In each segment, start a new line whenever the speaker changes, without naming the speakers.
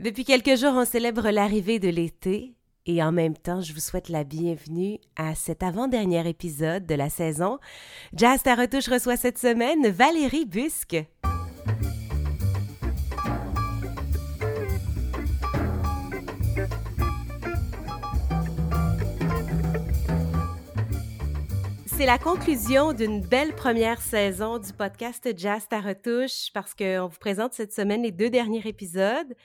Depuis quelques jours, on célèbre l'arrivée de l'été et en même temps, je vous souhaite la bienvenue à cet avant-dernier épisode de la saison. Jazz ta retouche reçoit cette semaine Valérie Busque. C'est la conclusion d'une belle première saison du podcast Jazz ta retouche parce qu'on vous présente cette semaine les deux derniers épisodes.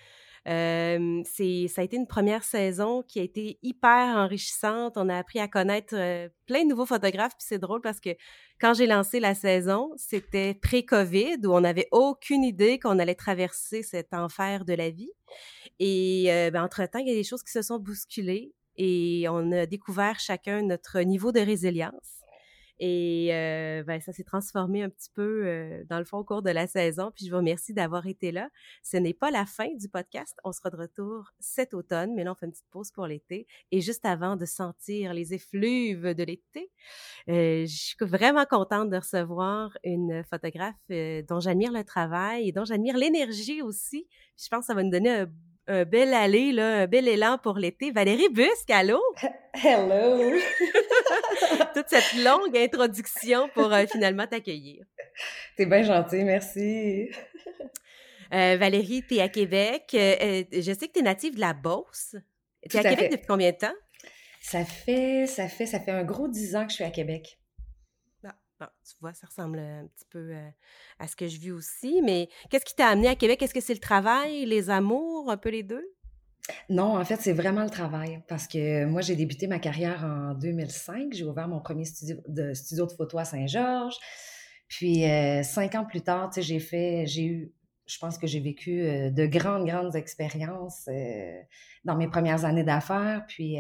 C'est, ça a été une première saison qui a été hyper enrichissante. On a appris à connaître euh, plein de nouveaux photographes. Puis c'est drôle parce que quand j'ai lancé la saison, c'était pré-COVID où on n'avait aucune idée qu'on allait traverser cet enfer de la vie. Et euh, ben, entre-temps, il y a des choses qui se sont bousculées et on a découvert chacun notre niveau de résilience. Et euh, ben, ça s'est transformé un petit peu euh, dans le fond au cours de la saison. Puis je vous remercie d'avoir été là. Ce n'est pas la fin du podcast. On sera de retour cet automne, mais là, on fait une petite pause pour l'été. Et juste avant de sentir les effluves de l'été, euh, je suis vraiment contente de recevoir une photographe dont j'admire le travail et dont j'admire l'énergie aussi. Je pense que ça va nous donner un un bel aller, là, un bel élan pour l'été. Valérie Busque, allô?
Hello!
Toute cette longue introduction pour euh, finalement t'accueillir.
T'es bien gentil, merci.
Euh, Valérie, t'es à Québec. Euh, je sais que t'es native de la Beauce. T'es à, à, Québec depuis combien de temps?
Ça fait, ça fait, ça fait un gros dix ans que je suis à Québec.
Bon, tu vois, ça ressemble un petit peu à ce que je vis aussi. Mais qu'est-ce qui t'a amené à Québec? Est-ce que c'est le travail, les amours, un peu les deux?
Non, en fait, c'est vraiment le travail. Parce que moi, j'ai débuté ma carrière en 2005. J'ai ouvert mon premier studio de, studio de photo à Saint-Georges. Puis, euh, cinq ans plus tard, j'ai fait, j'ai eu, je pense que j'ai vécu euh, de grandes, grandes expériences dans mes premières années d'affaires. Puis,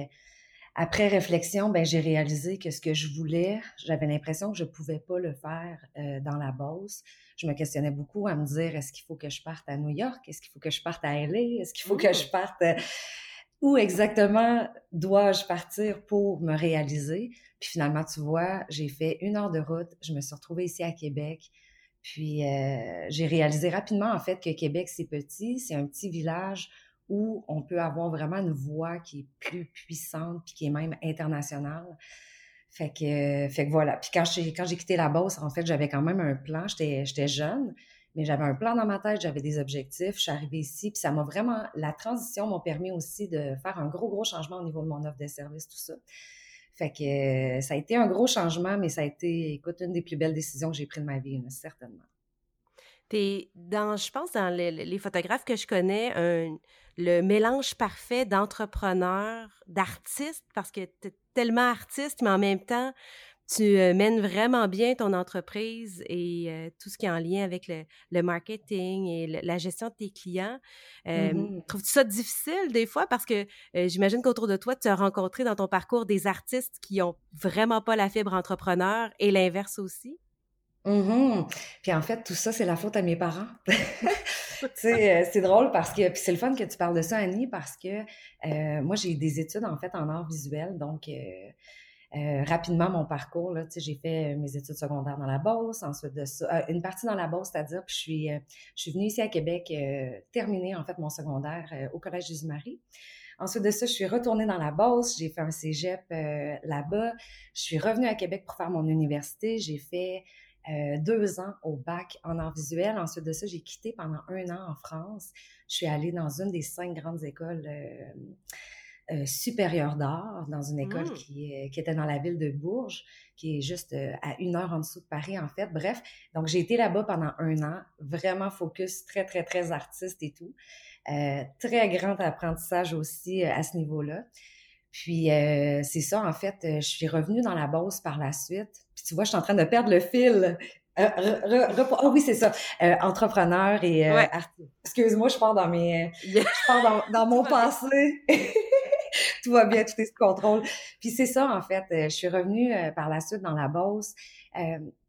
après réflexion, ben, j'ai réalisé que ce que je voulais, j'avais l'impression que je ne pouvais pas le faire euh, dans la Beauce. Je me questionnais beaucoup à me dire est-ce qu'il faut que je parte à New York? Est-ce qu'il faut que je parte à LA Est-ce qu'il faut que je mmh. parte euh, Où exactement dois-je partir pour me réaliser? Puis finalement, tu vois, j'ai fait une heure de route. Je me suis retrouvée ici à Québec. Puis euh, j'ai réalisé rapidement en fait que Québec c'est petit, c'est un petit village où on peut avoir vraiment une voix qui est plus puissante puis qui est même internationale. Fait que, fait que voilà. Puis quand j'ai, quand j'ai quitté la bosse, en fait, j'avais quand même un plan. J'étais, j'étais jeune, mais j'avais un plan dans ma tête, j'avais des objectifs. Je suis arrivée ici, puis ça m'a vraiment... La transition m'a permis aussi de faire un gros, gros changement au niveau de mon offre de service, tout ça. Fait que ça a été un gros changement, mais ça a été, écoute, une des plus belles décisions que j'ai prises de ma vie, certainement.
T'es dans, je pense, dans les, les photographes que je connais, un, le mélange parfait d'entrepreneur, d'artiste, parce que tu es tellement artiste, mais en même temps, tu euh, mènes vraiment bien ton entreprise et euh, tout ce qui est en lien avec le, marketing et la gestion de tes clients. Euh, mm-hmm. Trouves-tu ça difficile des fois? Parce que j'imagine qu'autour de toi, tu as rencontré dans ton parcours des artistes qui ont vraiment pas la fibre entrepreneur et l'inverse aussi?
Mm Puis en fait, tout ça, c'est la faute à mes parents. euh, c'est drôle parce que, puis c'est le fun que tu parles de ça, Annie, parce que euh, moi, j'ai des études en fait en art visuel, donc euh, rapidement mon parcours, là, j'ai fait mes études secondaires dans la Beauce, ensuite de ça, une partie dans la Beauce, c'est-à-dire, puis je suis, je suis venue ici à Québec terminer en fait mon secondaire au Collège Jésus-Marie. Ensuite de ça, je suis retournée dans la Beauce, j'ai fait un cégep là-bas. Je suis revenue à Québec pour faire mon université. J'ai fait euh, deux ans au bac en art visuel. Ensuite de ça, j'ai quitté pendant un an en France. Je suis allée dans une des cinq grandes écoles euh, euh, supérieures d'art, dans une école mmh. qui, qui, était dans la ville de Bourges, qui est juste à une heure en dessous de Paris, en fait. Bref, donc j'ai été là-bas pendant un an, vraiment focus, très, très, très artiste et tout. très grand apprentissage aussi à ce niveau-là. Puis c'est ça, en fait, je suis revenue dans la Beauce par la suite puis tu vois, je suis en train de perdre le fil. Euh, ah oui, c'est ça. Euh, entrepreneur et euh, artiste. Excuse-moi, je pars dans mes. Je pars dans, dans mon passé. tout va bien, tout est sous contrôle. Puis c'est ça, en fait. Je suis revenue par la suite dans la Beauce.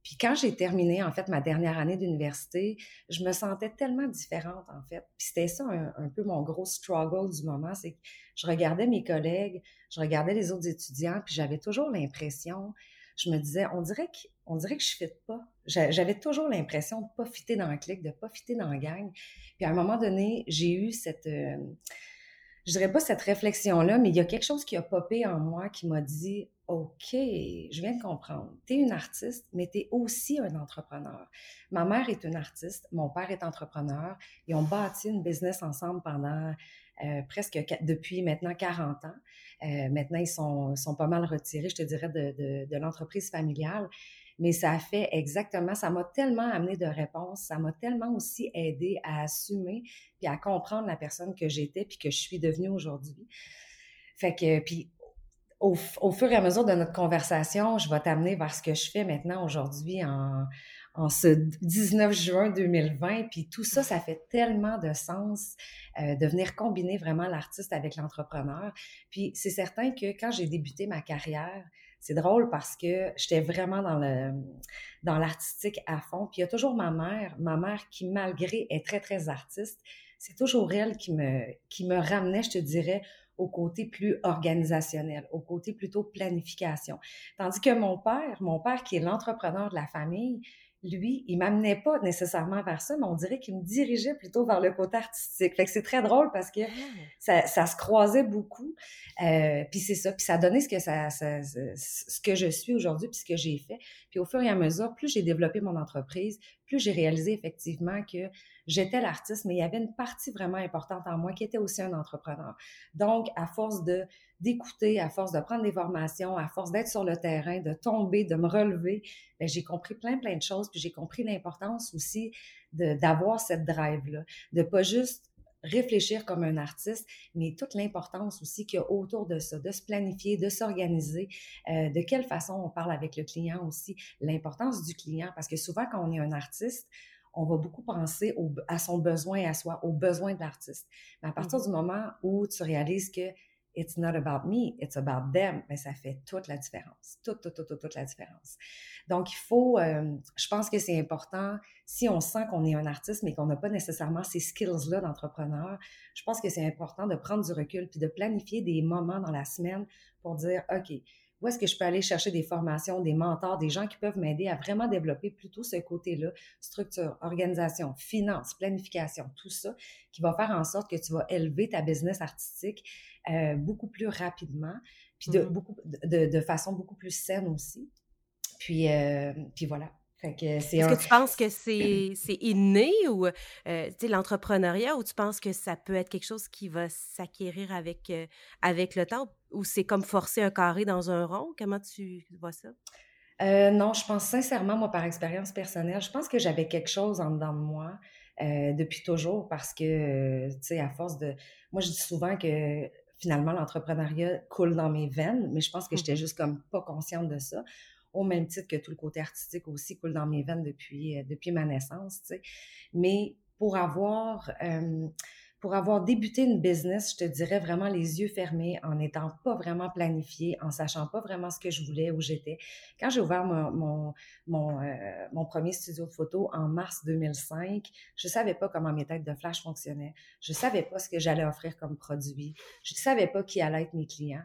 puis quand j'ai terminé, en fait, ma dernière année d'université, je me sentais tellement différente, en fait. Puis c'était ça un, peu mon gros struggle du moment, c'est que je regardais mes collègues, je regardais les autres étudiants, puis j'avais toujours l'impression je me disais, on dirait que, dirait que je ne pas. J'avais toujours l'impression de ne pas fitter dans le clic, de ne pas fitter dans la gang. Puis à un moment donné, j'ai eu cette, euh, je dirais pas cette réflexion-là, mais il y a quelque chose qui a popé en moi qui m'a dit, OK, je viens de comprendre. Tu es une artiste, mais tu es aussi un entrepreneur. Ma mère est une artiste, mon père est entrepreneur. Ils ont bâti une business ensemble pendant euh, presque depuis maintenant 40 ans. Euh, maintenant, ils sont, sont, pas mal retirés, je te dirais, de, l'entreprise familiale. Mais ça a fait exactement, ça m'a tellement amené de réponses, ça m'a tellement aussi aidé à assumer puis à comprendre la personne que j'étais puis que je suis devenue aujourd'hui. Fait que, puis au, fur et à mesure de notre conversation, je vais t'amener vers ce que je fais maintenant aujourd'hui en, en ce 19 juin 2020. Puis tout ça, ça fait tellement de sens euh, de venir combiner vraiment l'artiste avec l'entrepreneur. Puis c'est certain que quand j'ai débuté ma carrière, c'est drôle parce que j'étais vraiment dans le dans l'artistique à fond. Puis il y a toujours ma mère, ma mère qui malgré est très très artiste, c'est toujours elle qui me qui me ramenait, je te dirais, au côté plus organisationnel, au côté plutôt planification. Tandis que mon père, mon père qui est l'entrepreneur de la famille, lui, il m'amenait pas nécessairement vers ça, mais on dirait qu'il me dirigeait plutôt vers le côté artistique. Fait que c'est très drôle parce que ah. ça, se croisait beaucoup. Euh, puis c'est ça, puis ça a donné ce que ça, ce que je suis aujourd'hui, puis ce que j'ai fait. Puis au fur et à mesure, plus j'ai développé mon entreprise, plus j'ai réalisé effectivement que j'étais l'artiste, mais il y avait une partie vraiment importante en moi qui était aussi un entrepreneur. Donc, à force de d'écouter, à force de prendre des formations, à force d'être sur le terrain, de tomber, de me relever, ben, j'ai compris plein, plein de choses, puis j'ai compris l'importance aussi d'avoir cette drive-là, de pas juste réfléchir comme un artiste, mais toute l'importance aussi qu'il y a autour de ça, de se planifier, de s'organiser, euh, de quelle façon on parle avec le client aussi, l'importance du client, parce que souvent quand on est un artiste, on va beaucoup penser à son besoin à soi, aux besoins de l'artiste. Mais à partir du mm-hmm. moment où tu réalises que it's not about me, it's about them, mais ben, ça fait toute la différence. Toute, toute, toute, toute, la différence. Donc, il faut, euh, je pense que c'est important, si on sent qu'on est un artiste, mais qu'on n'a pas nécessairement ces skills-là d'entrepreneur, je pense que c'est important de prendre du recul puis de planifier des moments dans la semaine pour dire, OK, où est-ce que je peux aller chercher des formations, des mentors, des gens qui peuvent m'aider à vraiment développer plutôt ce côté-là, structure, organisation, finance, planification, tout ça, qui va faire en sorte que tu vas élever ta business artistique euh, beaucoup plus rapidement, puis de, mmh beaucoup, de, façon beaucoup plus saine aussi. Puis, euh, puis voilà.
Est-ce que tu penses que c'est inné ou euh, l'entrepreneuriat ou tu penses que ça peut être quelque chose qui va s'acquérir avec, euh, avec le temps ou c'est comme forcer un carré dans un rond? Comment tu vois ça?
Euh, non, je pense sincèrement, moi, par expérience personnelle, je pense que j'avais quelque chose en dedans de moi depuis toujours parce que, tu sais, à force de... Moi, je dis souvent que finalement, l'entrepreneuriat coule dans mes veines, mais je pense que mmh. j'étais juste comme pas consciente de ça au même titre que tout le côté artistique aussi coule dans mes veines depuis, euh, depuis ma naissance. Mais pour avoir, pour avoir débuté une business, je te dirais vraiment les yeux fermés, en n'étant pas vraiment planifié, en sachant pas vraiment ce que je voulais, où j'étais. Quand j'ai ouvert mon, mon, mon, euh, premier studio de photo en mars 2005, je savais pas comment mes têtes de flash fonctionnaient. Je savais pas ce que j'allais offrir comme produit. Je savais pas qui allaient être mes clients.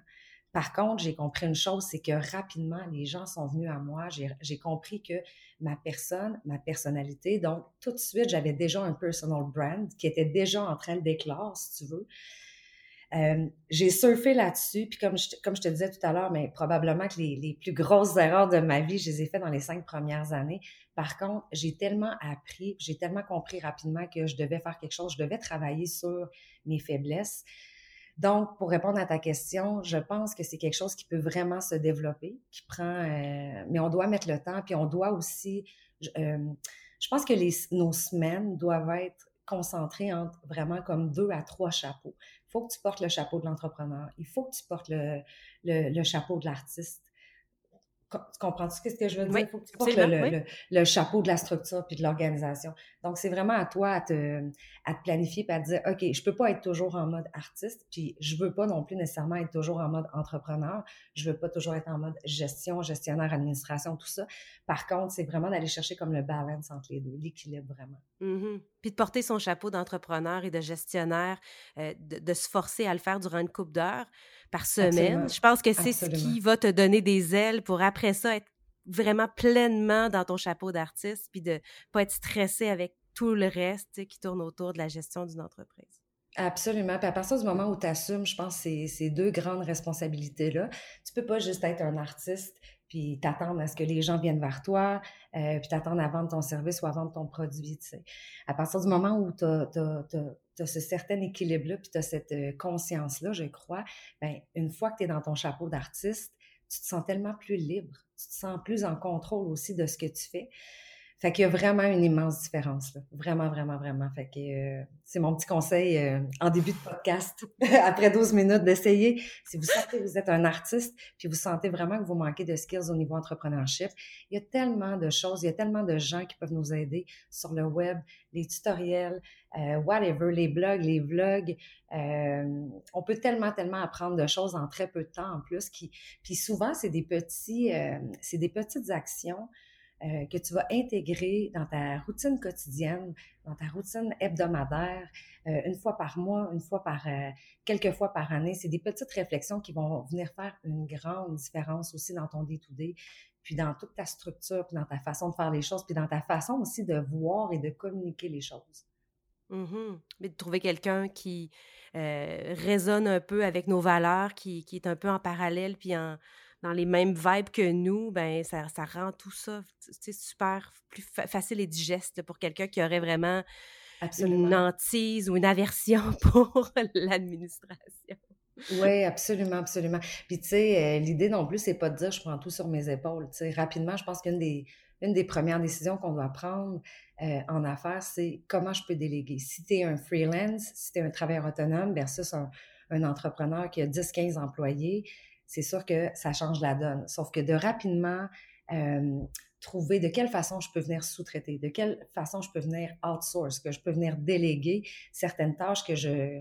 Par contre, j'ai compris une chose, c'est que rapidement, les gens sont venus à moi. J'ai compris que ma personne, ma personnalité, donc tout de suite, j'avais déjà un personal brand qui était déjà en train de d'éclore, si tu veux. Euh, j'ai surfé là-dessus, puis comme je, comme je te disais tout à l'heure, mais probablement que les, les, plus grosses erreurs de ma vie, je les ai faites dans les cinq premières années. Par contre, j'ai tellement appris, j'ai tellement compris rapidement que je devais faire quelque chose, je devais travailler sur mes faiblesses. Donc, pour répondre à ta question, je pense que c'est quelque chose qui peut vraiment se développer, qui prend, euh, mais on doit mettre le temps, puis on doit aussi, euh, je pense que nos semaines doivent être concentrées entre vraiment comme deux à trois chapeaux. Il faut que tu portes le chapeau de l'entrepreneur, il faut que tu portes le, le chapeau de l'artiste, tu comprends ce que je veux dire? Il faut que tu portes le, chapeau de la structure puis de l'organisation. Donc, c'est vraiment à toi à te, à te planifier et à te dire, OK, je peux pas être toujours en mode artiste, puis je veux pas non plus nécessairement être toujours en mode entrepreneur. Je veux pas toujours être en mode gestion, gestionnaire, administration, tout ça. Par contre, c'est vraiment d'aller chercher comme le balance entre les deux, l'équilibre vraiment.
Mmh puis de porter son chapeau d'entrepreneur et de gestionnaire, euh, de, de, se forcer à le faire durant une coupe d'heures par semaine. Je pense que c'est ce qui va te donner des ailes pour après ça être vraiment pleinement dans ton chapeau d'artiste, puis de pas être stressé avec tout le reste qui tourne autour de la gestion d'une entreprise.
Absolument. Puis à partir du moment où tu assumes, je pense, ces, ces deux grandes responsabilités-là, tu peux pas juste être un artiste puis t'attendre à ce que les gens viennent vers toi, euh, puis t'attendre à vendre ton service ou à vendre ton produit. Tu sais. À partir du moment où tu as, ce certain équilibre-là, puis tu as cette euh, conscience-là, je crois, ben, une fois que tu es dans ton chapeau d'artiste, tu te sens tellement plus libre, tu te sens plus en contrôle aussi de ce que tu fais. Fait qu'il y a vraiment une immense différence, là. Vraiment, vraiment, vraiment. Fait que euh, c'est mon petit conseil euh, en début de podcast, après 12 minutes, d'essayer. Si vous sentez que vous êtes un artiste, puis vous sentez vraiment que vous manquez de skills au niveau entrepreneurship, il y a tellement de choses, il y a tellement de gens qui peuvent nous aider sur le web, les tutoriels, euh, whatever, les blogs, les vlogs. on peut tellement, tellement apprendre de choses en très peu de temps en plus. Qui, puis souvent, c'est des petits, c'est des petites actions euh, que tu vas intégrer dans ta routine quotidienne, dans ta routine hebdomadaire, euh, une fois par mois, une fois par, euh, quelques fois par année. C'est des petites réflexions qui vont venir faire une grande différence aussi dans ton day-to-day, puis dans toute ta structure, puis dans ta façon de faire les choses, puis dans ta façon aussi de voir et de communiquer les choses.
Mmh Mais de trouver quelqu'un qui résonne un peu avec nos valeurs, qui, qui, est un peu en parallèle, puis en, dans les mêmes vibes que nous, ben ça, ça rend tout ça super plus facile et digeste pour quelqu'un qui aurait vraiment une hantise ou une aversion pour l'administration.
Oui, absolument, absolument. Puis, tu sais, euh, l'idée non plus, c'est pas de dire je prends tout sur mes épaules. Tu sais, rapidement, je pense qu'une des, une des premières décisions qu'on doit prendre euh, en affaires, c'est comment je peux déléguer. Si tu es un freelance, si tu es un travailleur autonome versus un, un entrepreneur qui a 10-15 employés, c'est sûr que ça change la donne. Sauf que de rapidement euh, trouver de quelle façon je peux venir sous-traiter, de quelle façon je peux venir outsource, que je peux venir déléguer certaines tâches que je,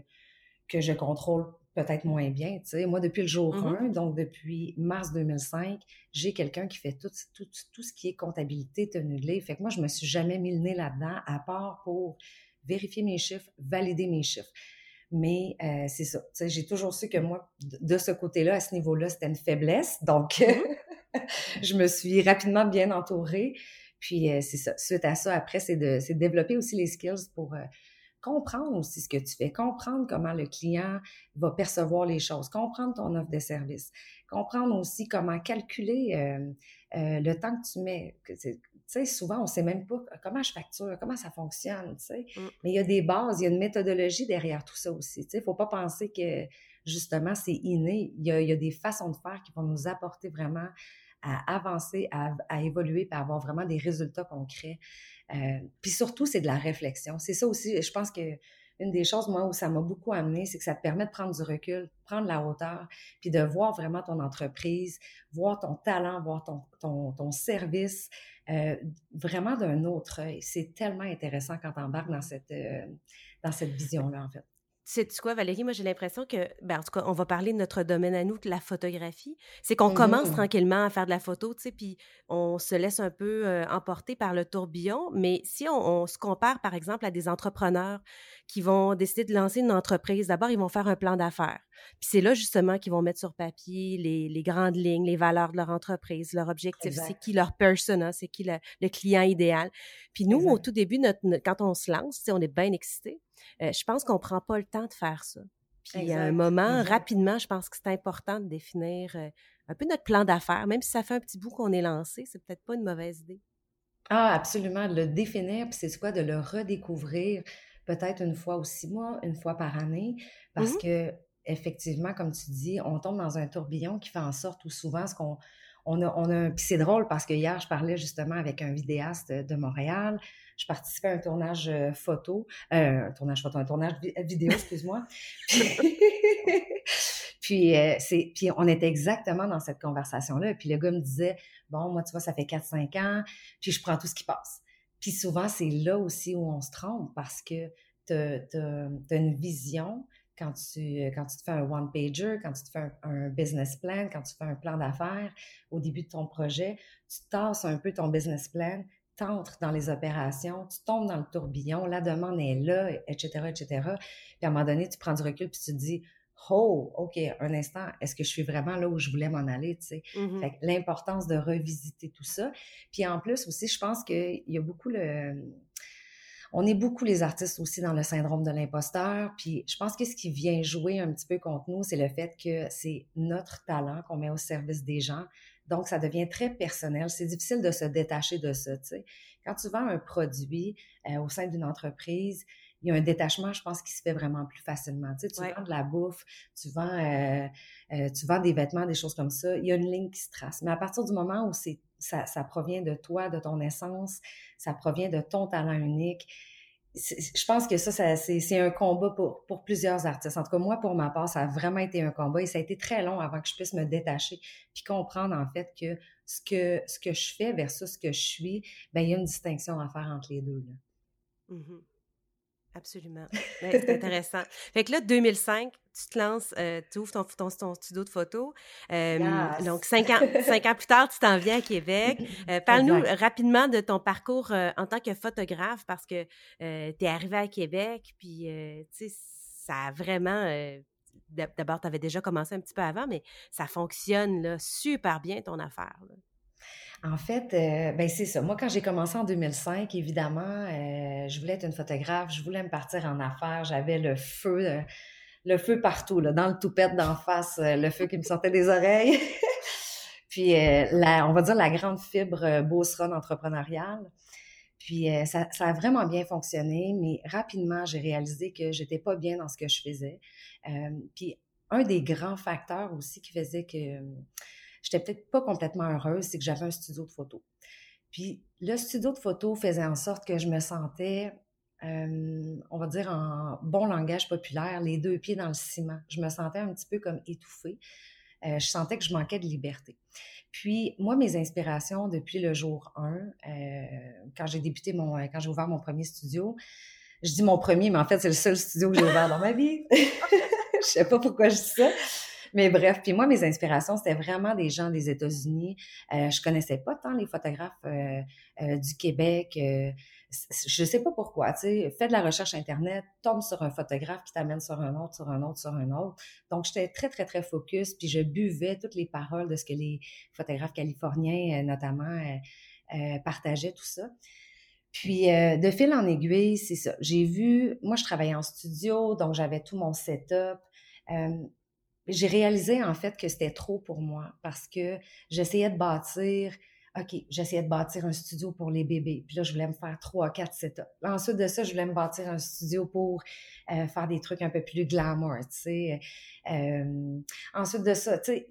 que je contrôle peut-être moins bien. Tu sais. Moi, depuis le jour 1, mm-hmm. donc depuis mars 2005, j'ai quelqu'un qui fait tout, tout, tout, ce qui est comptabilité, tenue de livre. Fait que moi, je me suis jamais mis le nez là-dedans, à part pour vérifier mes chiffres, valider mes chiffres. Mais euh, c'est ça. J'ai toujours su que moi, de ce côté-là, à ce niveau-là, c'était une faiblesse. Donc, mmh. je me suis rapidement bien entourée. Puis, euh, c'est ça. Suite à ça, après, c'est de, de, développer aussi les skills pour euh, comprendre aussi ce que tu fais, comprendre comment le client va percevoir les choses, comprendre ton offre de service, comprendre aussi comment calculer le temps que tu mets. Sais, souvent, on ne sait même pas comment je facture, comment ça fonctionne, tu sais. Mm. Mais il y a des bases, il y a une méthodologie derrière tout ça aussi, tu sais. Il ne faut pas penser que, justement, c'est inné. Il y, a, des façons de faire qui vont nous apporter vraiment à avancer, à, évoluer, à avoir vraiment des résultats concrets. Euh, puis surtout, c'est de la réflexion. C'est ça aussi, je pense que une des choses, moi, où ça m'a beaucoup amené, c'est que ça te permet de prendre du recul, prendre la hauteur, puis de voir vraiment ton entreprise, voir ton talent, voir ton, ton, ton service, euh, vraiment d'un autre œil. C'est tellement intéressant quand tu embarques dans cette, euh, dans cette vision-là, en fait.
C'est quoi, Valérie? Moi, j'ai l'impression que, ben, en tout cas, on va parler de notre domaine à nous, la photographie. C'est qu'on commence mmh tranquillement à faire de la photo, tu sais, puis on se laisse un peu euh, emporter par le tourbillon. Mais si on, se compare, par exemple, à des entrepreneurs qui vont décider de lancer une entreprise, d'abord, ils vont faire un plan d'affaires. Puis c'est là, justement, qu'ils vont mettre sur papier les, grandes lignes, les valeurs de leur entreprise, leur objectif, c'est qui leur persona, c'est qui le, client idéal. Puis nous, au tout début, notre, quand on se lance, on est bien excités euh, je pense qu'on ne prend pas le temps de faire ça. Puis à un moment, rapidement, je pense que c'est important de définir euh, un peu notre plan d'affaires, même si ça fait un petit bout qu'on est lancé, c'est peut-être pas une mauvaise idée.
Ah, absolument, de le définir, puis c'est quoi, de le redécouvrir peut-être une fois ou six mois, une fois par année, parce mmh que effectivement, comme tu dis, on tombe dans un tourbillon qui fait en sorte ou souvent ce qu'on on a, on a, puis c'est drôle parce que hier, je parlais justement avec un vidéaste de Montréal je participais à un tournage euh, photo, euh, un tournage photo, un tournage vidéo, excuse-moi. puis, euh, c'est, puis on était exactement dans cette conversation-là. Puis le gars me disait, bon, moi, tu vois, ça fait 4-5 ans, puis je prends tout ce qui passe. Puis souvent, c'est là aussi où on se trompe parce que tu as, une vision quand tu, quand tu te fais un one-pager, quand tu te fais un, business plan, quand tu fais un plan d'affaires au début de ton projet, tu tasses un peu ton business plan, entres dans les opérations, tu tombes dans le tourbillon, la demande est là, etc., etc. Puis à un moment donné, tu prends du recul puis tu te dis, oh, OK, un instant, est-ce que je suis vraiment là où je voulais m'en aller, tu sais?
Mmh
l'importance de revisiter tout ça. Puis en plus aussi, je pense qu'il y a beaucoup le... On est beaucoup les artistes aussi dans le syndrome de l'imposteur. Puis je pense que ce qui vient jouer un petit peu contre nous, c'est le fait que c'est notre talent qu'on met au service des gens. Donc, ça devient très personnel. C'est difficile de se détacher de ça, tu sais. Quand tu vends un produit euh, au sein d'une entreprise, il y a un détachement, je pense, qui se fait vraiment plus facilement. Tu, sais, tu vends de la bouffe, tu vends, euh, euh, tu vends des vêtements, des choses comme ça. Il y a une ligne qui se trace. Mais à partir du moment où c'est, ça, ça provient de toi, de ton essence, ça provient de ton talent unique, je pense que ça, ça c'est un combat pour, pour, plusieurs artistes. En tout cas, moi, pour ma part, ça a vraiment été un combat et ça a été très long avant que je puisse me détacher puis comprendre en fait que ce que, ce que je fais versus ce que je suis, ben il y a une distinction à faire entre les deux. Là.
Mmh Absolument. Ben, c'est intéressant. Fait que là, 2005, tu te lances, euh, tu ouvres ton, ton, studio de photo. Donc, cinq ans, cinq ans plus tard, tu t'en viens à Québec. Euh, parle-nous rapidement de ton parcours en tant que photographe parce que tu es arrivé à Québec, puis, tu sais, ça a vraiment... D'abord, tu avais déjà commencé un petit peu avant, mais ça fonctionne là, super bien, ton affaire.
En fait, euh, ben c'est ça. Moi, quand j'ai commencé en 2005, évidemment, euh, je voulais être une photographe, je voulais me partir en affaires, j'avais le feu, euh, le feu partout, là, dans le toupette d'en face, le feu qui me sortait des oreilles. Puis, la, on va dire la grande fibre Beauceron entrepreneuriale. Puis, ça, ça, a vraiment bien fonctionné, mais rapidement, j'ai réalisé que j'étais pas bien dans ce que je faisais. puis, un des grands facteurs aussi qui faisait que j'étais peut-être pas complètement heureuse, c'est que j'avais un studio de photo. Puis le studio de photo faisait en sorte que je me sentais, euh, on va dire en bon langage populaire, les deux pieds dans le ciment. Je me sentais un petit peu comme étouffée. Euh, je sentais que je manquais de liberté. Puis moi, mes inspirations depuis le jour 1, euh, quand j'ai débuté mon, quand j'ai ouvert mon premier studio, je dis mon premier, mais en fait c'est le seul studio que j'ai ouvert dans ma vie. je sais pas pourquoi je dis ça. Mais bref, puis moi, mes inspirations, c'était vraiment des gens des États-Unis. Euh, je connaissais pas tant les photographes du Québec. Euh, je sais pas pourquoi, tu sais, fais de la recherche Internet, tombe sur un photographe qui t'amène sur un autre, sur un autre, sur un autre. Donc, j'étais très, très, très focus, puis je buvais toutes les paroles de ce que les photographes californiens, notamment, partageaient, tout ça. Puis, de fil en aiguille, c'est ça. J'ai vu, moi, je travaillais en studio, donc j'avais tout mon setup. Euh, j'ai réalisé en fait que c'était trop pour moi parce que j'essayais de bâtir, OK, j'essayais de bâtir un studio pour les bébés. Puis là, je voulais me faire trois, quatre setups. Ensuite de ça, je voulais me bâtir un studio pour euh, faire des trucs un peu plus glamour, tu sais. Euh, ensuite de ça, tu sais,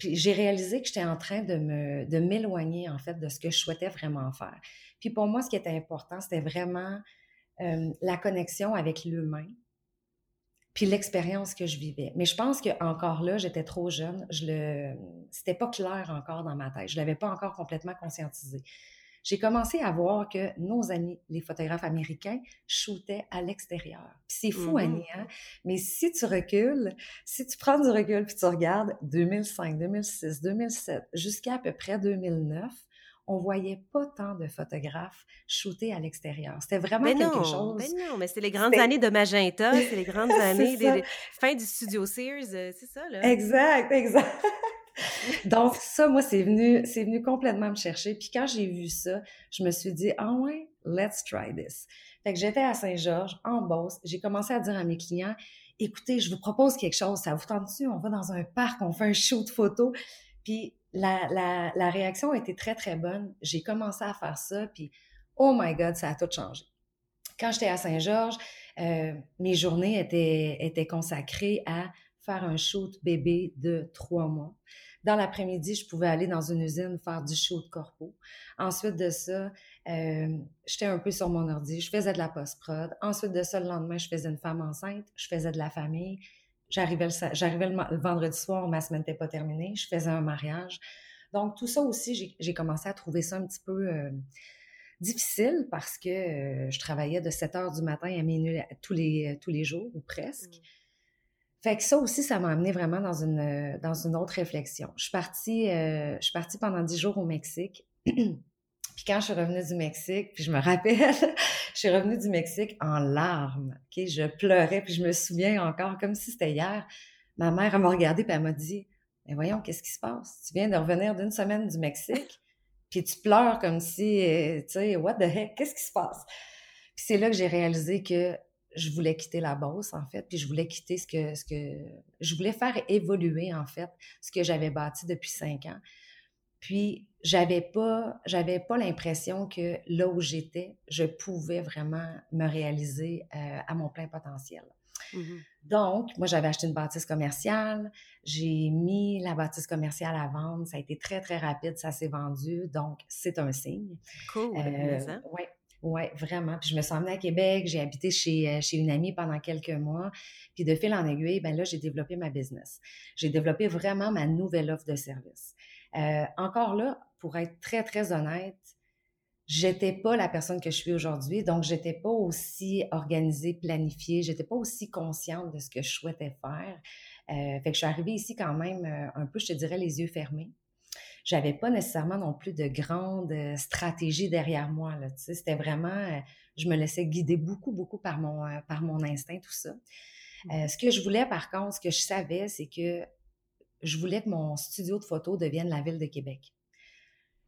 j'ai réalisé que j'étais en train de me de m'éloigner en fait de ce que je souhaitais vraiment faire. Puis pour moi, ce qui était important, c'était vraiment euh, la connexion avec l'humain, puis l'expérience que je vivais. Mais je pense que encore là, j'étais trop jeune. Je le, c'était pas clair encore dans ma tête. Je l'avais pas encore complètement conscientisé. J'ai commencé à voir que nos amis, les photographes américains, shootaient à l'extérieur. C'est fou, mm-hmm. Annie, hein? Mais si tu recules, si tu prends du recul puis tu regardes 2005, 2006, 2007, jusqu'à à peu près 2009, on voyait pas tant de photographes shooter à l'extérieur. C'était vraiment quelque chose.
Mais non, mais c'est les grandes années de Magenta, c'est les grandes années des, fin du studio Sears, euh, c'est ça là.
Exact, exact. Donc ça, moi, c'est venu, c'est venu complètement me chercher. Puis quand j'ai vu ça, je me suis dit, ah ouais, let's try this. Fait que j'étais à Saint-Georges, en Beauce. J'ai commencé à dire à mes clients, écoutez, je vous propose quelque chose, ça vous tente-tu? On va dans un parc, on fait un shoot photo. Puis la, réaction a été très, très bonne. J'ai commencé à faire ça, puis oh my God, ça a tout changé. Quand j'étais à Saint-Georges, euh, mes journées étaient, étaient consacrées à faire un shoot bébé de trois mois. Dans l'après-midi, je pouvais aller dans une usine faire du shoot corpo. Ensuite de ça, euh, j'étais un peu sur mon ordi, je faisais de la post-prod. Ensuite de ça, le lendemain, je faisais une femme enceinte, je faisais de la famille. J'arrivais le, j'arrivais le, vendredi soir, ma semaine n'était pas terminée, je faisais un mariage. Donc, tout ça aussi, j'ai commencé à trouver ça un petit peu euh, difficile parce que euh, je travaillais de 7 heures du matin à minuit tous les, tous les jours, ou presque. Mmh. Fait que ça aussi, ça m'a amené vraiment dans une, dans une autre réflexion. Je suis partie, euh, je suis partie pendant 10 jours au Mexique. Puis quand je suis revenue du Mexique, puis je me rappelle, je suis revenue du Mexique en larmes. OK? Je pleurais, puis je me souviens encore comme si c'était hier. Ma mère, m'a regardée, puis elle m'a dit Mais voyons, qu'est-ce qui se passe? Tu viens de revenir d'une semaine du Mexique, puis tu pleures comme si, euh, tu sais, what the heck, qu'est-ce qui se passe? Puis c'est là que j'ai réalisé que je voulais quitter la bosse, en fait, puis je voulais quitter ce que, ce que... Je voulais faire évoluer, en fait, ce que j'avais bâti depuis cinq ans. Puis, j'avais pas, j'avais pas l'impression que là où j'étais, je pouvais vraiment me réaliser euh, à mon plein potentiel. Mmh Donc, moi, j'avais acheté une bâtisse commerciale. J'ai mis la bâtisse commerciale à vendre. Ça a été très, très rapide. Ça s'est vendu. Donc, c'est un signe.
Cool. Euh,
oui, oui, vraiment. Puis je me suis emmenée à Québec, j'ai habité chez, euh, chez une amie pendant quelques mois. Puis de fil en aiguille, ben là, j'ai développé ma business. J'ai développé vraiment ma nouvelle offre de service. Euh, encore là, pour être très, très honnête, j'étais pas la personne que je suis aujourd'hui, donc j'étais pas aussi organisée, planifiée, j'étais pas aussi consciente de ce que je souhaitais faire. Euh, fait que je suis arrivée ici quand même un peu, je te dirais, les yeux fermés j'avais pas nécessairement non plus de grandes euh, stratégies derrière moi. Là, c'était vraiment, euh, je me laissais guider beaucoup, beaucoup par mon, euh, par mon instinct, tout ça. Mmh. ce que je voulais, par contre, ce que je savais, c'est que je voulais que mon studio de photo devienne la ville de Québec.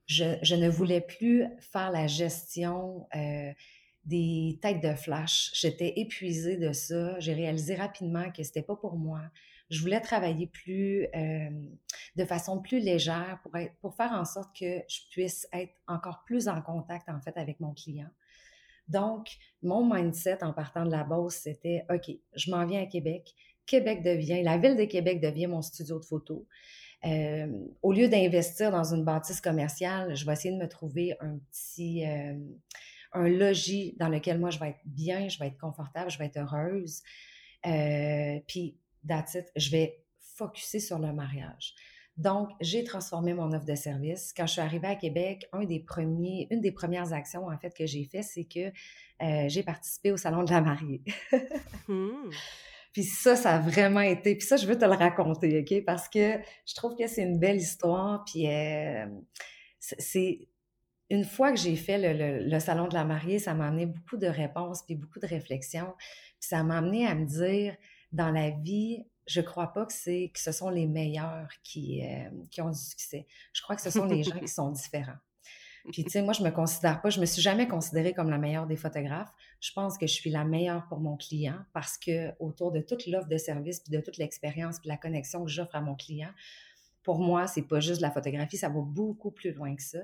Je, je ne voulais plus faire la gestion des têtes de flash. J'étais épuisée de ça. J'ai réalisé rapidement que c'était pas pour moi je voulais travailler plus, euh, de façon plus légère pour, être, pour faire en sorte que je puisse être encore plus en contact, en fait, avec mon client. Donc, mon mindset en partant de la base, c'était, OK, je m'en viens à Québec. Québec devient, la ville de Québec devient mon studio de photo. Euh, au lieu d'investir dans une bâtisse commerciale, je vais essayer de me trouver un petit, euh, un logis dans lequel moi je vais être bien, je vais être confortable, je vais être heureuse. puis that's je vais focuser sur le mariage. Donc, j'ai transformé mon offre de service. Quand je suis arrivée à Québec, un des premiers, une des premières actions, en fait, que j'ai fait, c'est que euh, j'ai participé au Salon de la mariée. Hmm. Puis ça, ça a vraiment été... Puis ça, je veux te le raconter, OK? Parce que je trouve que c'est une belle histoire. Puis euh, c'est... Une fois que j'ai fait le, le, Salon de la mariée, ça m'a amené beaucoup de réponses puis beaucoup de réflexions. Puis ça m'a amené à me dire dans la vie, je crois pas que c'est que ce sont les meilleurs qui, euh, qui ont du succès. Je crois que ce sont les gens qui sont différents. Puis, tu sais, moi, je me considère pas, je me suis jamais considérée comme la meilleure des photographes. Je pense que je suis la meilleure pour mon client parce que autour de toute l'offre de service, puis de toute l'expérience, puis la connexion que j'offre à mon client, pour moi, c'est pas juste la photographie, ça va beaucoup plus loin que ça.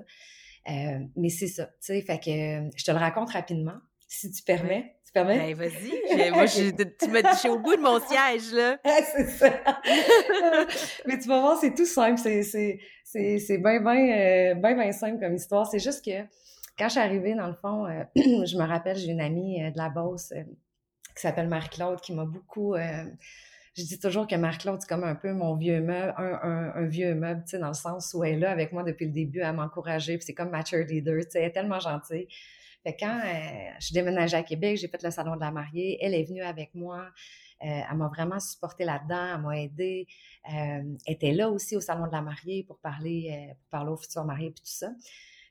Euh, mais c'est ça, tu sais, fait que je te le raconte rapidement, si tu permets. Tu permets?
Ben, vas-y. Moi, je, tu je suis au bout de mon siège, là.
c'est ça. Mais tu vas voir, c'est tout simple. C'est, c'est, c'est, c'est bien, bien, euh, bien, bien simple comme histoire. C'est juste que quand je suis arrivée, dans le fond, euh, je me rappelle, j'ai une amie euh, de la Beauce qui s'appelle Marie-Claude qui m'a beaucoup... je dis toujours que Marie-Claude, c'est comme un peu mon vieux meuble, un, un, vieux meuble, tu sais, dans le sens où elle est là avec moi depuis le début à m'encourager, puis c'est comme ma cheerleader, tu sais, elle est tellement gentille. Fait quand euh, je déménageais à Québec, j'ai fait le salon de la mariée, elle est venue avec moi. Euh, elle m'a vraiment supporté là-dedans, elle m'a aidée. Euh, elle était là aussi au salon de la mariée pour parler, pour parler aux futurs mariés et tout ça.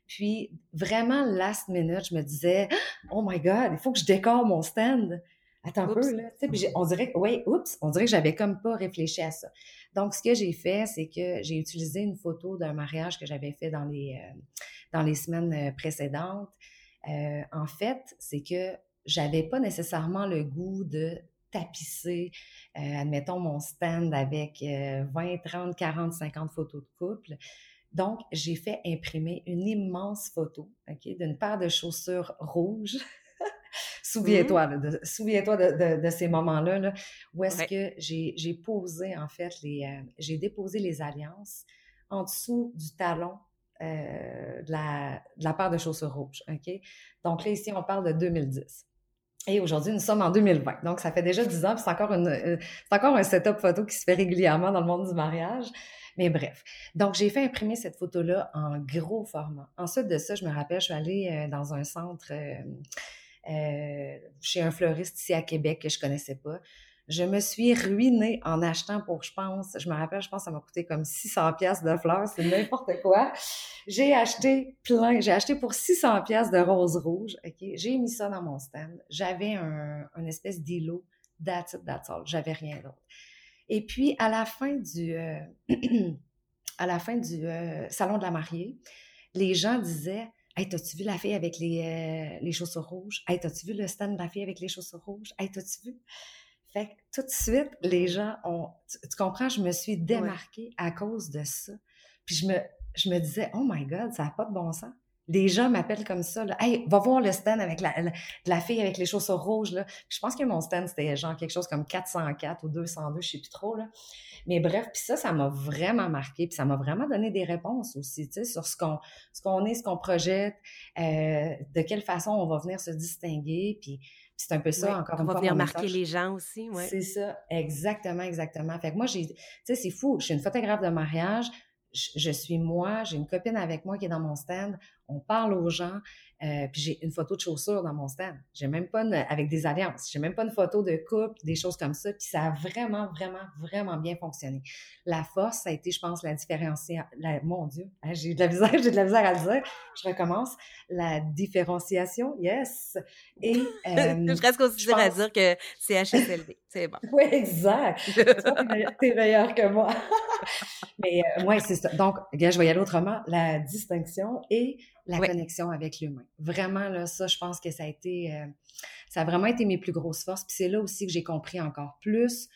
Puis vraiment, last minute, je me disais, oh my God, il faut que je décore mon stand. Attends un peu, là. on dirait, oui, oups, on dirait que j'avais comme pas réfléchi à ça. Donc, ce que j'ai fait, c'est que j'ai utilisé une photo d'un mariage que j'avais fait dans les, dans les semaines précédentes. Euh, en fait, c'est que j'avais pas nécessairement le goût de tapisser, euh, admettons, mon stand avec 20, 30, 40, 50 photos de couple. Donc, j'ai fait imprimer une immense photo d'une paire de chaussures rouges. souviens-toi, mmh. souviens-toi de, ces moments-là, où est-ce que j'ai posé, en fait, les, euh, j'ai déposé les alliances en dessous du talon euh, de, la, de paire de chaussures rouges. OK? Donc là, ici, on parle de 2010. Et aujourd'hui, nous sommes en 2020. Donc, ça fait déjà 10 ans, c'est encore, une, euh, encore un setup photo qui se fait régulièrement dans le monde du mariage. Mais bref. Donc, j'ai fait imprimer cette photo-là en gros format. Ensuite de ça, je me rappelle, je suis allée euh, dans un centre chez un fleuriste ici à Québec que je connaissais pas. Je me suis ruinée en achetant pour, je pense, je me rappelle, je pense que ça m'a coûté comme 600 pièces de fleurs, c'est n'importe quoi. J'ai acheté plein, j'ai acheté pour 600 pièces de roses rouges, OK? J'ai mis ça dans mon stand. J'avais un, espèce d'îlot, that's it, all. J'avais rien d'autre. Et puis, à la fin du, euh, à la fin du euh, salon de la mariée, les gens disaient Hey, t'as-tu vu la fille avec les, euh, les chaussures rouges? Hey, t'as-tu vu le stand de la fille avec les chaussures rouges? Hey, t'as-tu vu? Fait que tout de suite, les gens ont. Tu, comprends, je me suis démarquée à cause de ça. Puis je me, je me disais, oh my God, ça n'a pas de bon sens. Les gens m'appellent comme ça. Là. Hey, va voir le stand avec la, la, fille avec les chaussures rouges. Là. je pense que mon stand, c'était genre quelque chose comme 404 ou 202, je sais plus trop. Là. Mais bref, puis ça, ça m'a vraiment marqué. Puis ça m'a vraiment donné des réponses aussi, tu sais, sur ce qu'on, ce qu'on est, ce qu'on projette, euh, de quelle façon on va venir se distinguer. Puis c'est un peu ça, encore une
fois. On va venir marquer les gens aussi, ouais.
C'est ça, exactement, exactement. Fait que moi, j'ai, tu sais, c'est fou. Je suis une photographe de mariage je, suis moi, j'ai une copine avec moi qui est dans mon stand, on parle aux gens, euh, puis j'ai une photo de chaussures dans mon stand. J'ai même pas une, avec des alliances, j'ai même pas une photo de couple, des choses comme ça, puis ça a vraiment, vraiment, vraiment bien fonctionné. La force, ça a été, je pense, la différenciation. mon Dieu, hein, j'ai de la misère, j'ai de la misère à le dire. Je recommence. La différenciation, yes. Et
euh, presque aussi dur à dire que c'est HSLD. C'est bon.
Oui, exact. T'es meilleur que moi. Mais euh, ouais, c'est ça. Donc, je vais y aller autrement. La distinction et la connexion avec l'humain. Vraiment, là, ça, je pense que ça a été, euh, ça a vraiment été mes plus grosses forces. Puis c'est là aussi que j'ai compris encore plus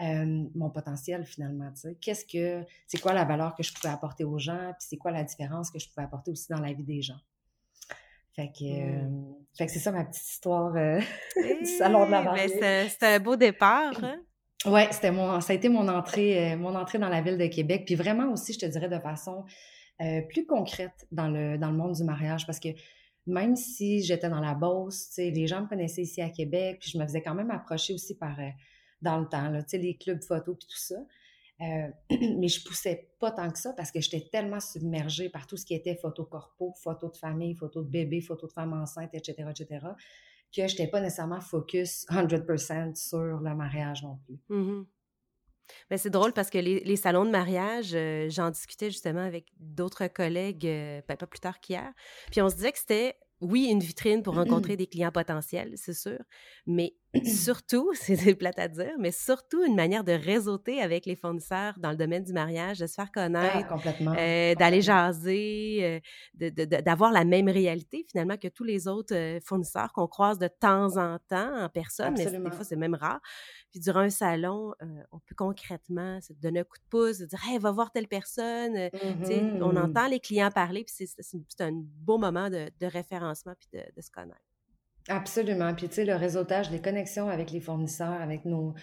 euh, mon potentiel finalement. Qu'est-ce que, c'est quoi la valeur que je pouvais apporter aux gens, puis c'est quoi la différence que je pouvais apporter aussi dans la vie des gens. Fait que, euh, mmh. fait que c'est ça ma petite histoire du salon de la
vente. C'était un beau départ. Hein?
Ouais, c'était mon, ça a été mon entrée, mon entrée dans la ville de Québec. Puis vraiment aussi, je te dirais de façon euh, plus concrète dans le, dans le monde du mariage parce que même si j'étais dans la Beauce, les gens me connaissaient ici à Québec, puis je me faisais quand même approcher aussi par, euh, dans le temps, là, les clubs photos puis tout ça. Euh, mais je poussais pas tant que ça parce que j'étais tellement submergée par tout ce qui était photo corpo, photos de famille, photos de bébé, photos de femmes enceintes, etc., etc., que je n'étais pas nécessairement focus 100% sur le mariage non plus.
Mmh ben, c'est drôle parce que les, salons de mariage, euh, j'en discutais justement avec d'autres collègues, euh, ben, pas plus tard qu'hier. Puis on se disait que c'était, oui, une vitrine pour rencontrer des clients potentiels, c'est sûr, mais surtout, c'est plate à dire, mais surtout une manière de réseauter avec les fournisseurs dans le domaine du mariage, de se faire ah, connaître, euh, d'aller jaser, d'avoir la même réalité finalement que tous les autres fournisseurs qu'on croise de temps en temps en personne, mais des fois c'est même rare. Puis durant un salon, euh, on peut concrètement se donner un coup de pouce, dire Hey, va voir telle personne. Euh, on mmh entend les clients parler, puis c'est un beau moment de, référencement puis de, se connaître.
Absolument. Puis tu sais, le réseautage, les connexions avec les fournisseurs, avec nos,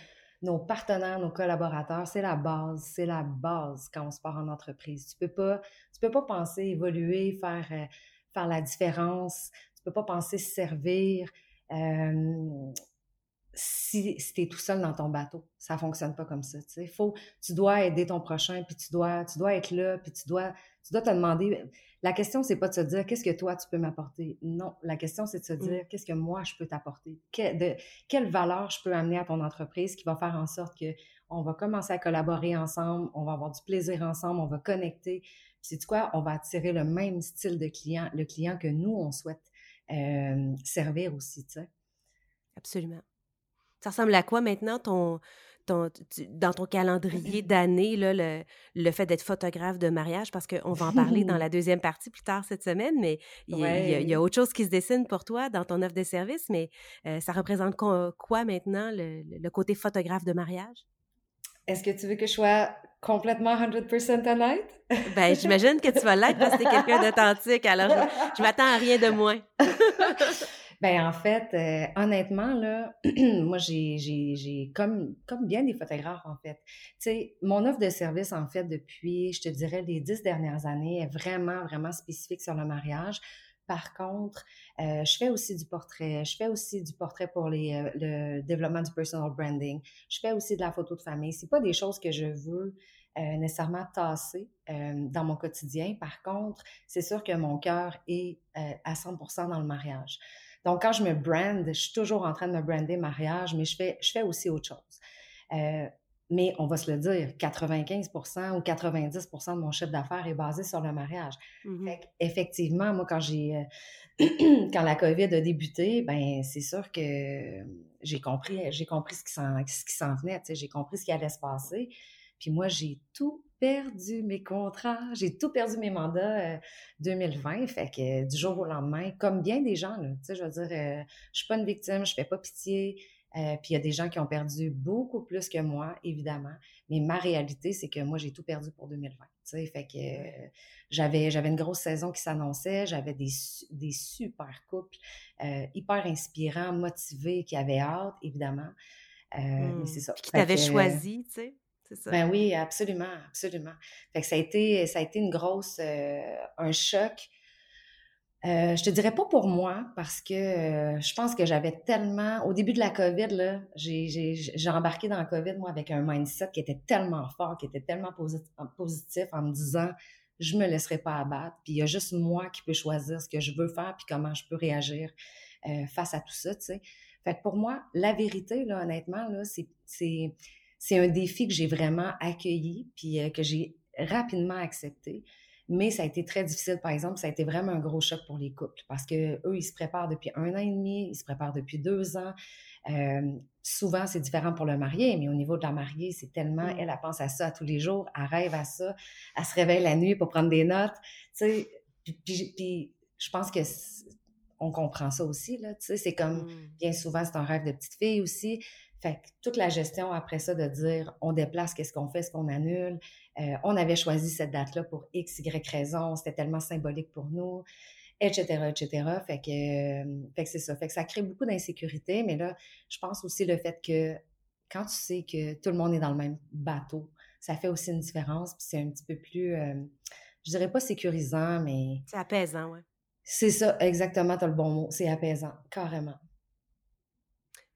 nos partenaires, nos collaborateurs, c'est la base. C'est la base quand on se part en entreprise. Tu peux peux pas penser évoluer, faire, euh, faire la différence. Tu peux pas penser servir si, tu es tout seul dans ton bateau. Ça fonctionne pas comme ça. Tu, Faut, tu dois aider ton prochain, puis tu dois, tu dois être là, puis tu dois, tu dois te demander. La question, c'est pas de se dire qu'est-ce que toi, tu peux m'apporter? Non, la question, c'est de se mmh. dire qu'est-ce que moi, je peux t'apporter? de, quelle valeur je peux amener à ton entreprise qui va faire en sorte que on va commencer à collaborer ensemble, on va avoir du plaisir ensemble, on va connecter? C'est quoi? On va attirer le même style de client, le client que nous, on souhaite euh, servir aussi, tu.
Absolument. Ça ressemble à quoi maintenant ton, ton, dans ton calendrier d'année, le, le fait d'être photographe de mariage? Parce qu'on va en parler dans la deuxième partie plus tard cette semaine, mais il y, a autre chose qui se dessine pour toi dans ton offre de service, mais euh, ça représente quoi, maintenant, le, côté photographe de mariage?
Est-ce que tu veux que je sois complètement 100% honnête?
ben, j'imagine que tu vas l'être parce que tu quelqu'un d'authentique, alors je, je m'attends à rien de moins.
Ben en fait, euh, honnêtement, là, moi, j'ai comme, comme bien des photographes, en fait. Tu sais, mon offre de service, en fait, depuis, je te dirais, les dix dernières années, est vraiment, vraiment spécifique sur le mariage. Par contre, euh, je fais aussi du portrait, je fais aussi du portrait pour les, euh, le développement du personal branding. Je fais aussi de la photo de famille. C'est pas des choses que je veux nécessairement tasser dans mon quotidien. Par contre, c'est sûr que mon cœur est à 100% dans le mariage. Donc, quand je me brand, je suis toujours en train de me brander mariage, mais je fais, je fais aussi autre chose. Euh, mais on va se le dire, 95% ou 90% de mon chiffre d'affaires est basé sur le mariage. Mmh effectivement, moi, quand j'ai euh, quand la COVID a débuté, ben c'est sûr que j'ai compris, j'ai compris ce qui s'en venait, j'ai compris ce qui allait se passer. Puis moi, j'ai tout perdu mes contrats, j'ai tout perdu mes mandats 2020. Euh, fait que du jour au lendemain, comme bien des gens, tu sais, je veux dire, euh, je suis pas une victime, je fais pas pitié. Euh, puis il y a des gens qui ont perdu beaucoup plus que moi, évidemment. Mais ma réalité, c'est que moi, j'ai tout perdu pour 2020. Tu sais, fait que j'avais, j'avais une grosse saison qui s'annonçait, j'avais des, des super couples hyper inspirants, motivés, qui avaient hâte, évidemment. Mais
mmh. c'est ça. Puis qui t'avaient choisi, tu sais.
Ben oui, absolument, absolument. Fait que ça a été, ça a été une grosse, euh, un choc. Euh, je te dirais pas pour moi, parce que euh, je pense que j'avais tellement, au début de la COVID, là, j'ai embarqué dans la COVID, moi, avec un mindset qui était tellement fort, qui était tellement positif, en me disant, je me laisserai pas abattre, puis il y a juste moi qui peux choisir ce que je veux faire, puis comment je peux réagir face à tout ça, tu sais. Fait que pour moi, la vérité, là, honnêtement, là, c'est c'est un défi que j'ai vraiment accueilli, puis euh, que j'ai rapidement accepté. Mais ça a été très difficile, par exemple, ça a été vraiment un gros choc pour les couples parce que eux, ils se préparent depuis un an et demi, ils se préparent depuis deux ans. Euh, souvent, c'est différent pour le marié, mais au niveau de la mariée, c'est tellement, mm. elle, elle pense à ça tous les jours, elle rêve à ça, elle se réveille la nuit pour prendre des notes, tu sais. Puis, je pense que on comprend ça aussi, là, tu sais. C'est comme, mm. bien souvent, c'est un rêve de petite fille aussi. Fait que toute la gestion après ça de dire on déplace, qu'est-ce qu'on fait, ce qu'on annule? Euh, on avait choisi cette date-là pour X, Y raison, c'était tellement symbolique pour nous, etc., etc. Fait que, euh, fait que c'est ça. Fait que ça crée beaucoup d'insécurité, mais là, je pense aussi le fait que quand tu sais que tout le monde est dans le même bateau, ça fait aussi une différence, puis c'est un petit peu plus, euh, je dirais pas sécurisant, mais...
C'est apaisant, oui.
C'est ça, exactement, tu as le bon mot, c'est apaisant, carrément.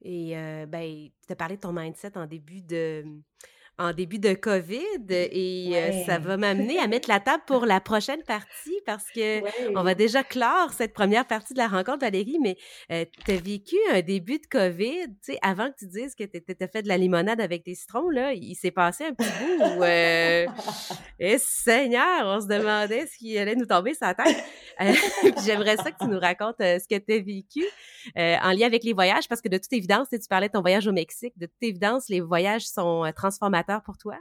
Et euh, ben, tu as parlé de ton mindset en début de, en début de COVID et ça va m'amener à mettre la table pour la prochaine partie parce que on va déjà clore cette première partie de la rencontre, Valérie, mais tu as vécu un début de COVID, tu sais, avant que tu dises que tu étais fait de la limonade avec des citrons, là, il s'est passé un petit bout où, et eh, Seigneur, on se demandait ce qui allait nous tomber sur la tête. J'aimerais ça que tu nous racontes ce que tu as vécu en lien avec les voyages parce que de toute évidence, tu parlais de ton voyage au Mexique, de toute évidence, les voyages sont transformateurs pour toi?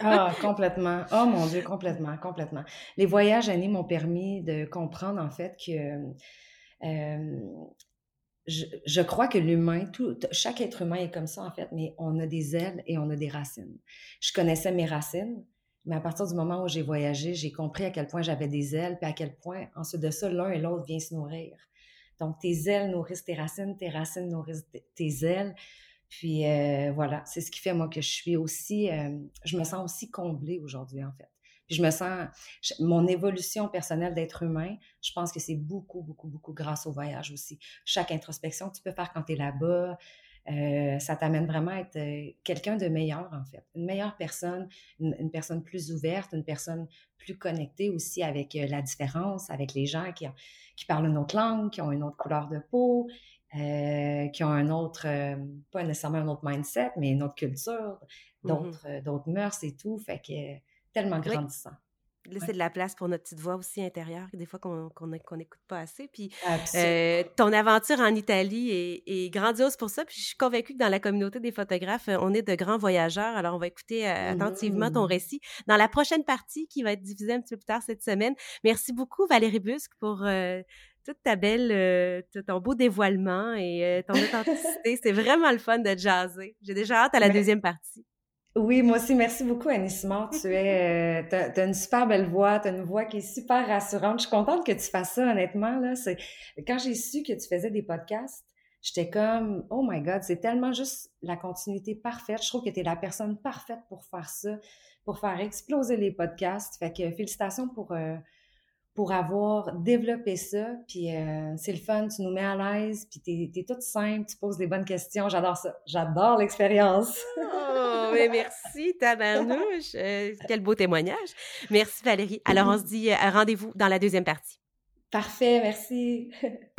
ah, complètement. Oh mon Dieu, complètement, complètement. Les voyages, Annie, m'ont permis de comprendre en fait que euh, je, crois que l'humain, tout, chaque être humain est comme ça en fait, mais on a des ailes et on a des racines. Je connaissais mes racines, mais à partir du moment où j'ai voyagé, j'ai compris à quel point j'avais des ailes, puis à quel point, ensuite de ça, l'un et l'autre viennent se nourrir. Donc, tes ailes nourrissent tes racines, tes racines nourrissent tes ailes. Puis euh, voilà, c'est ce qui fait moi que je suis aussi, euh, je me sens aussi comblée aujourd'hui en fait. Puis je me sens, mon évolution personnelle d'être humain, je pense que c'est beaucoup, beaucoup, beaucoup grâce au voyage aussi. Chaque introspection que tu peux faire quand tu es là-bas, euh, ça t'amène vraiment à être quelqu'un de meilleur en fait, une meilleure personne, une, personne plus ouverte, une personne plus connectée aussi avec la différence, avec les gens qui parlent une autre langue, qui ont une autre couleur de peau, euh, qui ont un autre, euh, pas nécessairement un autre mindset, mais une autre culture, mmh d'autres, d'autres mœurs et tout. Fait que tellement grandissant.
Laisser de la place pour notre petite voix aussi intérieure, des fois qu'on n'écoute pas assez. Puis ton aventure en Italie est, grandiose pour ça. Puis je suis convaincue que dans la communauté des photographes, on est de grands voyageurs. Alors on va écouter attentivement ton mmh. récit dans la prochaine partie qui va être diffusée un petit peu plus tard cette semaine. Merci beaucoup Valérie Busque pour toute ta belle, euh, ton beau dévoilement et euh, ton authenticité. c'est vraiment le fun de jaser. J'ai déjà hâte à la deuxième partie.
Oui, moi aussi, merci beaucoup, Annie. Tu es, euh, as, une super belle voix, tu as une voix qui est super rassurante. Je suis contente que tu fasses ça, honnêtement. Là, c'est quand j'ai su que tu faisais des podcasts, j'étais comme, oh my God, c'est tellement juste la continuité parfaite. Je trouve que tu es la personne parfaite pour faire ça, pour faire exploser les podcasts. Fait que félicitations pour pour avoir développé ça. Puis euh, c'est le fun, tu nous mets à l'aise, puis t'es es toute simple, tu poses des bonnes questions. J'adore ça. J'adore l'expérience.
oh, mais merci, tabarnouche. Euh, quel beau témoignage. Merci, Valérie. Alors, on se dit euh, rendez-vous dans la deuxième partie.
Parfait, merci.